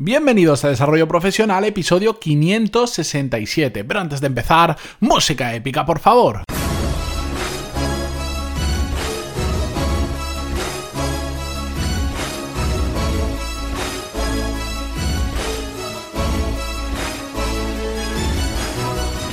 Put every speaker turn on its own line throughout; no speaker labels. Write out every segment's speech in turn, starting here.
Bienvenidos a Desarrollo Profesional, episodio 567. Pero antes de empezar, música épica, por favor.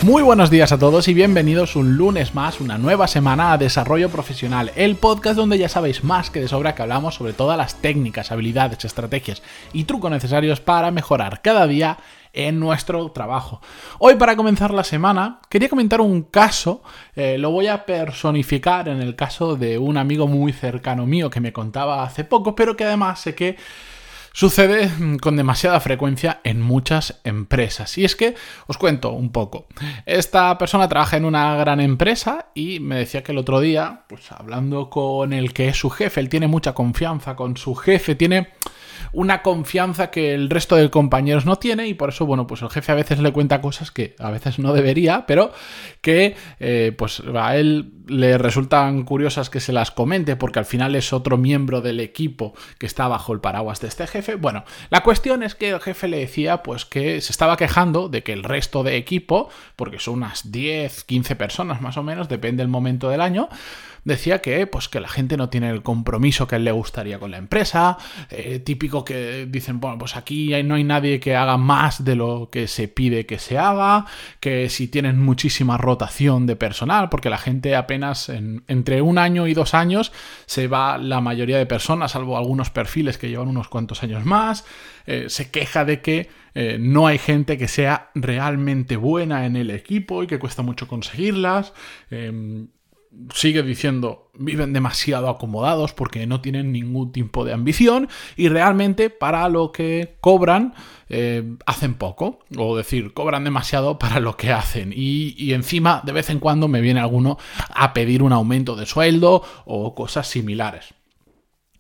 Muy buenos días a todos y bienvenidos un lunes más, una nueva semana a Desarrollo Profesional, el podcast donde ya sabéis más que de sobra que hablamos sobre todas las técnicas, habilidades, estrategias y trucos necesarios para mejorar cada día en nuestro trabajo. Hoy para comenzar la semana quería comentar un caso, eh, lo voy a personificar en el caso de un amigo muy cercano mío que me contaba hace poco, pero que además sé que Sucede mm, con demasiada frecuencia en muchas empresas. Y es que os cuento un poco. Esta persona trabaja en una gran empresa y me decía que el otro día, pues hablando con el que es su jefe, él tiene mucha confianza con su jefe, tiene una confianza que el resto de compañeros no tiene y por eso, bueno, pues el jefe a veces le cuenta cosas que a veces no debería, pero que eh, pues a él le resultan curiosas que se las comente porque al final es otro miembro del equipo que está bajo el paraguas de este jefe. Bueno, la cuestión es que el jefe le decía pues que se estaba quejando de que el resto de equipo, porque son unas 10, 15 personas más o menos, depende del momento del año, decía que, pues, que la gente no tiene el compromiso que él le gustaría con la empresa. Eh, típico que dicen, bueno, pues aquí no hay nadie que haga más de lo que se pide que se haga, que si tienen muchísima rotación de personal, porque la gente apenas entre un año y dos años se va la mayoría de personas, salvo algunos perfiles que llevan unos cuantos años más. Eh, se queja de que eh, no hay gente que sea realmente buena en el equipo y que cuesta mucho conseguirlas. Em, sigue diciendo, viven demasiado acomodados porque no tienen ningún tipo de ambición y realmente para lo que cobran eh, hacen poco, o decir, cobran demasiado para lo que hacen y, encima de vez en cuando me viene alguno a pedir un aumento de sueldo o cosas similares.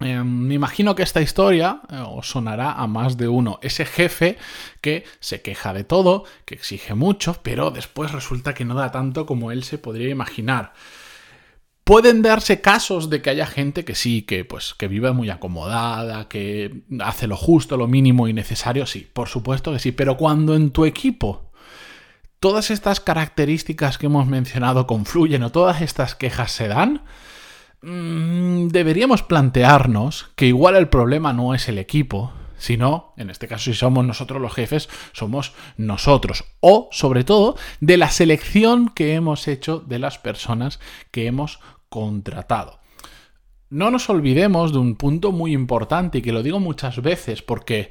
Eh, me imagino que esta historia eh, os sonará a más de uno. Ese jefe que se queja de todo, que exige mucho, pero después resulta que no da tanto como él se podría imaginar. Pueden darse casos de que haya gente que sí, que pues que vive muy acomodada, que hace lo justo, lo mínimo y necesario, sí, por supuesto que sí, pero cuando en tu equipo todas estas características que hemos mencionado confluyen o todas estas quejas se dan, mm, deberíamos plantearnos que igual el problema no es el equipo, sino, en este caso, si somos nosotros los jefes, somos nosotros. O, sobre todo, de la selección que hemos hecho de las personas que hemos contratado. No nos olvidemos de un punto muy importante y que lo digo muchas veces porque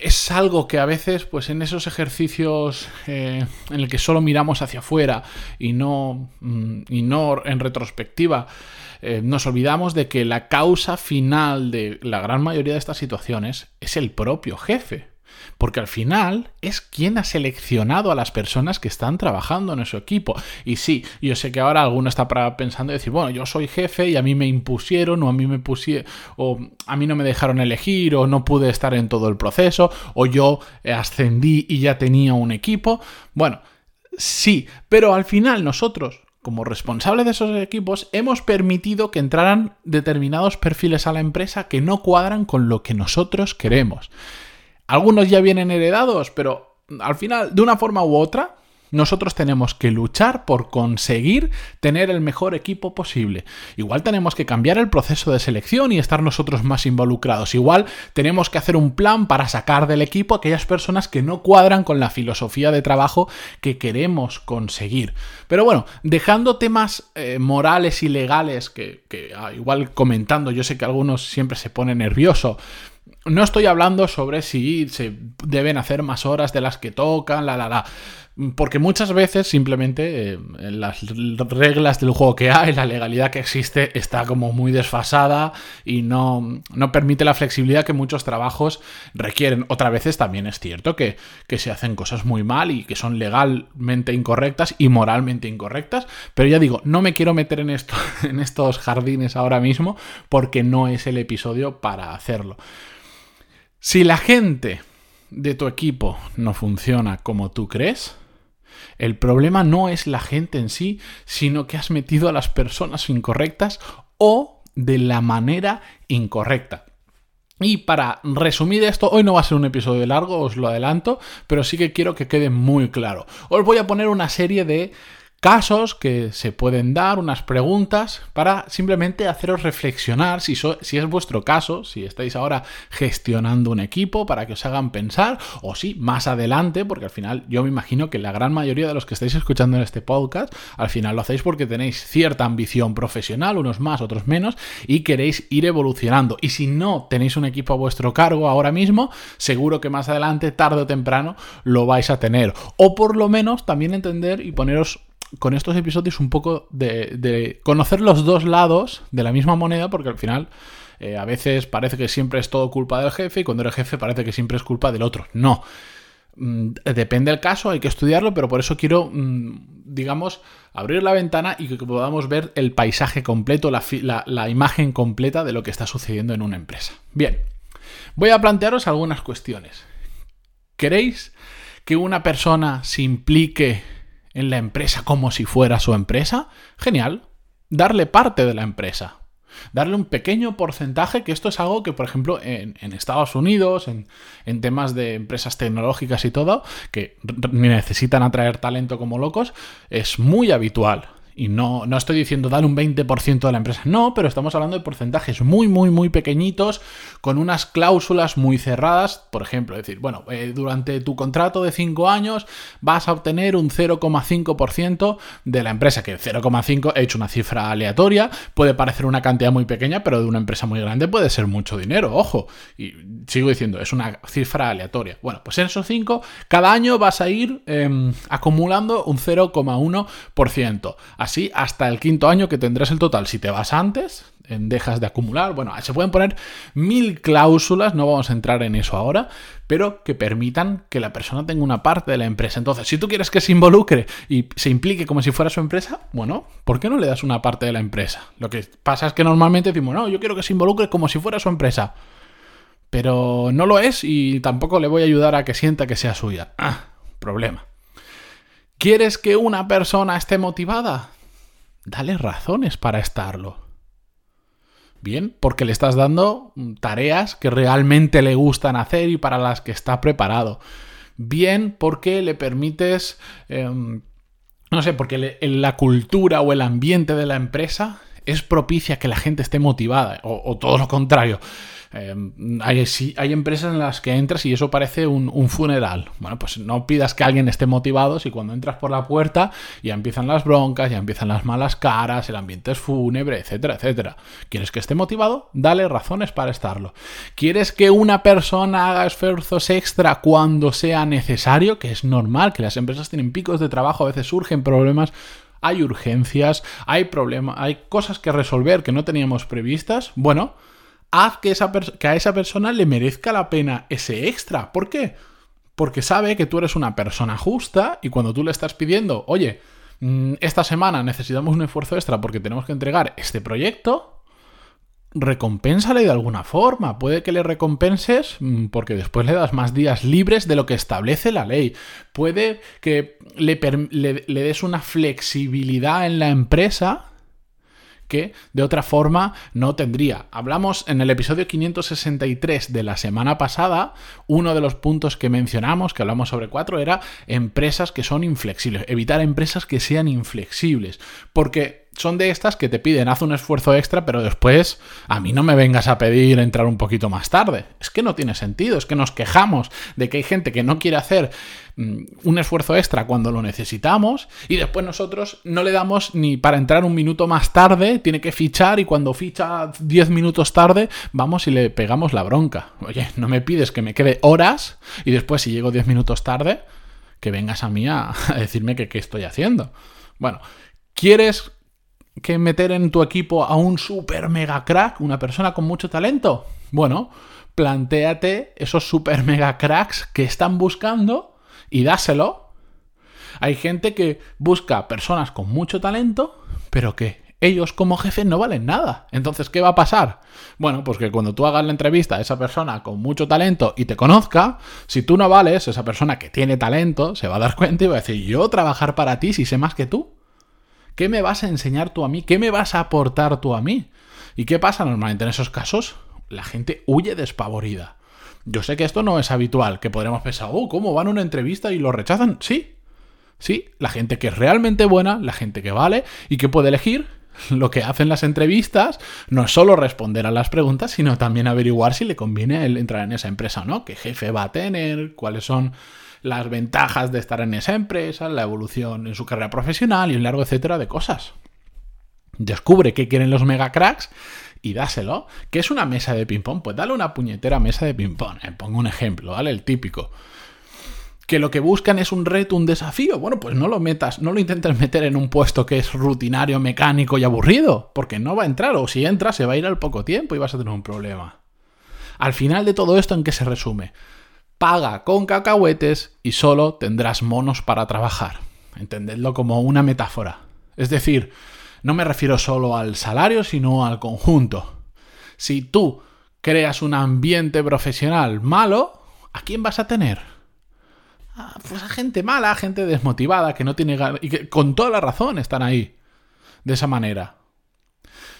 es algo que a veces, pues en esos ejercicios eh, en el que solo miramos hacia afuera y no, mm, y no en retrospectiva, eh, nos olvidamos de que la causa final de la gran mayoría de estas situaciones es el propio jefe. Porque al final es quien ha seleccionado a las personas que están trabajando en su equipo. Y sí, yo sé que ahora alguno está pensando y decir, bueno, yo soy jefe y a mí me impusieron o a mí me pusieron o a mí no me dejaron elegir o no pude estar en todo el proceso o yo ascendí y ya tenía un equipo. Bueno, sí, pero al final nosotros como responsables de esos equipos, hemos permitido que entraran determinados perfiles a la empresa que no cuadran con lo que nosotros queremos. Algunos ya vienen heredados, pero al final, de una forma u otra, nosotros tenemos que luchar por conseguir tener el mejor equipo posible. Igual tenemos que cambiar el proceso de selección y estar nosotros más involucrados. Igual tenemos que hacer un plan para sacar del equipo aquellas personas que no cuadran con la filosofía de trabajo que queremos conseguir. Pero bueno, dejando temas eh, morales y legales que, ah, igual comentando, yo sé que algunos siempre se ponen nerviosos no estoy hablando sobre si se deben hacer más horas de las que tocan, la, la, la. Porque muchas veces simplemente eh, las reglas del juego que hay, la legalidad que existe está como muy desfasada y no, no, permite la flexibilidad que muchos trabajos requieren. Otras veces también es cierto que, que se hacen cosas muy mal y que son legalmente incorrectas y moralmente incorrectas, pero ya digo, no me quiero meter en, esto, en estos jardines ahora mismo porque no es el episodio para hacerlo. Si la gente de tu equipo no funciona como tú crees, el problema no es la gente en sí, sino que has metido a las personas incorrectas o de la manera incorrecta. Y para resumir esto, hoy no va a ser un episodio largo, os lo adelanto, pero sí que quiero que quede muy claro. Os voy a poner una serie de casos que se pueden dar, unas preguntas, para simplemente haceros reflexionar si, es vuestro caso, si estáis ahora gestionando un equipo, para que os hagan pensar, o si más adelante, porque al final yo me imagino que la gran mayoría de los que estáis escuchando en este podcast, al final lo hacéis porque tenéis cierta ambición profesional, unos más, otros menos, y queréis ir evolucionando. Y si no tenéis un equipo a vuestro cargo ahora mismo, seguro que más adelante, tarde o temprano, lo vais a tener. O por lo menos también entender y poneros con estos episodios un poco de, conocer los dos lados de la misma moneda, porque al final eh, a veces parece que siempre es todo culpa del jefe y cuando eres jefe parece que siempre es culpa del otro. No. Mm, depende del caso, hay que estudiarlo, pero por eso quiero, mm, digamos, abrir la ventana y que podamos ver el paisaje completo, la imagen completa de lo que está sucediendo en una empresa. Bien, voy a plantearos algunas cuestiones. ¿Queréis que una persona se implique en la empresa como si fuera su empresa, genial. Darle parte de la empresa. Darle un pequeño porcentaje, que esto es algo que, por ejemplo, en, Estados Unidos, en, en, temas de empresas tecnológicas y todo, que necesitan atraer talento como locos, es muy habitual. Y no, no estoy diciendo dar un 20% de la empresa, no, pero estamos hablando de porcentajes muy, muy, muy pequeñitos, con unas cláusulas muy cerradas. Por ejemplo, decir, bueno, eh, durante tu contrato de 5 años vas a obtener un 0,5% de la empresa, que 0,5 he hecho una cifra aleatoria, puede parecer una cantidad muy pequeña, pero de una empresa muy grande puede ser mucho dinero, ojo. Y sigo diciendo, es una cifra aleatoria. Bueno, pues en esos 5, cada año vas a ir em, acumulando un 0,1% así hasta el quinto año que tendrás el total. Si te vas antes, dejas de acumular. Bueno, se pueden poner mil cláusulas, no vamos a entrar en eso ahora, pero que permitan que la persona tenga una parte de la empresa. Entonces, si tú quieres que se involucre y se implique como si fuera su empresa, bueno, ¿por qué no le das una parte de la empresa? Lo que pasa es que normalmente decimos, no, yo quiero que se involucre como si fuera su empresa. Pero no lo es y tampoco le voy a ayudar a que sienta que sea suya. Ah, problema. ¿Quieres que una persona esté motivada? Dale razones para estarlo. Bien, porque le estás dando tareas que realmente le gustan hacer y para las que está preparado. Bien, porque le permites, em, no sé, porque la cultura o el ambiente de la empresa es propicia que la gente esté motivada, o todo lo contrario Em, hay, hay, empresas en las que entras y eso parece un, funeral. Bueno, pues no pidas que alguien esté motivado si cuando entras por la puerta ya empiezan las broncas, ya empiezan las malas caras, el ambiente es fúnebre, etcétera, etcétera. ¿Quieres que esté motivado? Dale razones para estarlo. ¿Quieres que una persona haga esfuerzos extra cuando sea necesario? Que es normal, que las empresas tienen picos de trabajo, a veces surgen problemas hay urgencias, hay problemas, hay cosas que resolver que no teníamos previstas. Bueno, haz que, esa que a esa persona le merezca la pena ese extra. ¿Por qué? Porque sabe que tú eres una persona justa y cuando tú le estás pidiendo, oye, mm, esta semana necesitamos un esfuerzo extra porque tenemos que entregar este proyecto, recompénsale de alguna forma. Puede que le recompenses mm, porque después le das más días libres de lo que establece la ley. Puede que le, le des una flexibilidad en la empresa que de otra forma no tendría. Hablamos en el episodio 563 de la semana pasada, uno de los puntos que mencionamos, que hablamos sobre cuatro, era empresas que son inflexibles, evitar empresas que sean inflexibles, porque son de estas que te piden haz un esfuerzo extra, pero después a mí no me vengas a pedir entrar un poquito más tarde. Es que no tiene sentido, es que nos quejamos de que hay gente que no quiere hacer mm, un esfuerzo extra cuando lo necesitamos y después nosotros no le damos ni para entrar un minuto más tarde, tiene que fichar y cuando ficha 10 minutos tarde vamos y le pegamos la bronca. Oye, no me pides que me quede horas y después si llego 10 minutos tarde, que vengas a mí a, decirme que qué estoy haciendo. Bueno, ¿quieres que meter en tu equipo a un super mega crack, una persona con mucho talento? Bueno, plantéate esos super mega cracks que están buscando y dáselo. Hay gente que busca personas con mucho talento, pero que ellos como jefe no valen nada. Entonces, ¿qué va a pasar? Bueno, pues que cuando tú hagas la entrevista a esa persona con mucho talento y te conozca, si tú no vales, esa persona que tiene talento se va a dar cuenta y va a decir, yo trabajar para ti si sé más que tú. ¿Qué me vas a enseñar tú a mí? ¿Qué me vas a aportar tú a mí? ¿Y qué pasa normalmente en esos casos? la gente huye despavorida. Yo sé que esto no es habitual, que podremos pensar, oh, ¿cómo van a una entrevista y lo rechazan? Sí, sí, la gente que es realmente buena, la gente que vale y que puede elegir, lo que hacen las entrevistas no es solo responder a las preguntas, sino también averiguar si le conviene él entrar en esa empresa o no, qué jefe va a tener, cuáles son las ventajas de estar en esa empresa, la evolución en su carrera profesional y un largo etcétera de cosas. Descubre qué quieren los mega cracks y dáselo. ¿Qué es una mesa de ping-pong? Pues dale una puñetera mesa de ping-pong. Eh, pongo un ejemplo, ¿vale? El típico. Que lo que buscan es un reto, un desafío. Bueno, pues no lo metas, no lo intentes meter en un puesto que es rutinario, mecánico y aburrido, porque no va a entrar, o si entra, se va a ir al poco tiempo y vas a tener un problema. Al final de todo esto, ¿en qué se resume? Paga con cacahuetes y solo tendrás monos para trabajar. Entendedlo como una metáfora. Es decir, no me refiero solo al salario, sino al conjunto. Si tú creas un ambiente profesional malo, ¿a quién vas a tener? Ah, pues a gente mala, a gente desmotivada, que no tiene ganas, y que con toda la razón están ahí. De esa manera.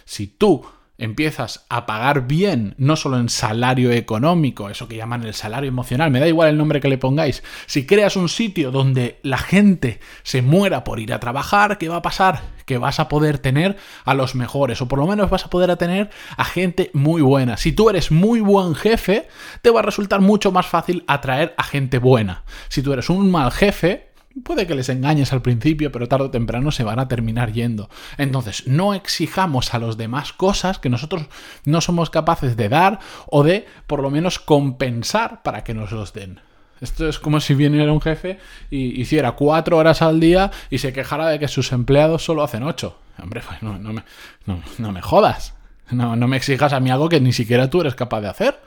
Si tú empiezas a pagar bien, no solo en salario económico, eso que llaman el salario emocional, me da igual el nombre que le pongáis, si creas un sitio donde la gente se muera por ir a trabajar, ¿qué va a pasar? Que vas a poder tener a los mejores, o por lo menos vas a poder tener a gente muy buena. Si tú eres muy buen jefe, te va a resultar mucho más fácil atraer a gente buena. Si tú eres un mal jefe, Puede que les engañes al principio, pero tarde o temprano se van a terminar yendo. Entonces, no exijamos a los demás cosas que nosotros no somos capaces de dar o de, por lo menos, compensar para que nos los den. Esto es como si viniera un jefe y hiciera cuatro horas al día y se quejara de que sus empleados solo hacen ocho. Hombre, pues no, me, no me jodas. No, no me exijas a mí algo que ni siquiera tú eres capaz de hacer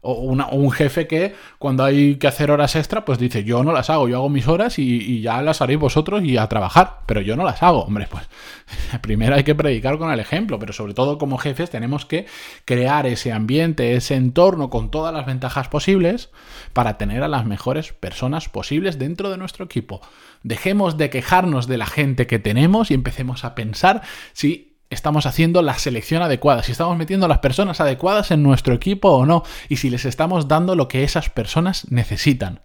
o, un jefe que cuando hay que hacer horas extra, pues dice, yo no las hago, yo hago mis horas y, ya las haréis vosotros y a trabajar, pero yo no las hago. Hombre, pues primero hay que predicar con el ejemplo, pero sobre todo como jefes tenemos que crear ese ambiente, ese entorno con todas las ventajas posibles para tener a las mejores personas posibles dentro de nuestro equipo. Dejemos de quejarnos de la gente que tenemos y empecemos a pensar si estamos haciendo la selección adecuada, si estamos metiendo las personas adecuadas en nuestro equipo o no, y si les estamos dando lo que esas personas necesitan.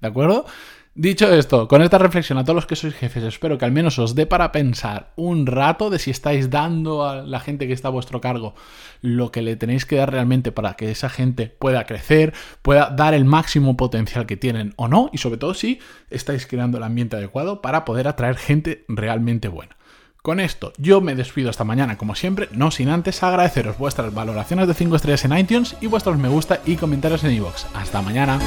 ¿De acuerdo? Dicho esto, con esta reflexión a todos los que sois jefes, espero que al menos os dé para pensar un rato de si estáis dando a la gente que está a vuestro cargo lo que le tenéis que dar realmente para que esa gente pueda crecer, pueda dar el máximo potencial que tienen o no, y sobre todo si estáis creando el ambiente adecuado para poder atraer gente realmente buena. Con esto yo me despido esta mañana como siempre, no sin antes agradeceros vuestras valoraciones de 5 estrellas en iTunes y vuestros me gusta y comentarios en iVoox. Hasta mañana.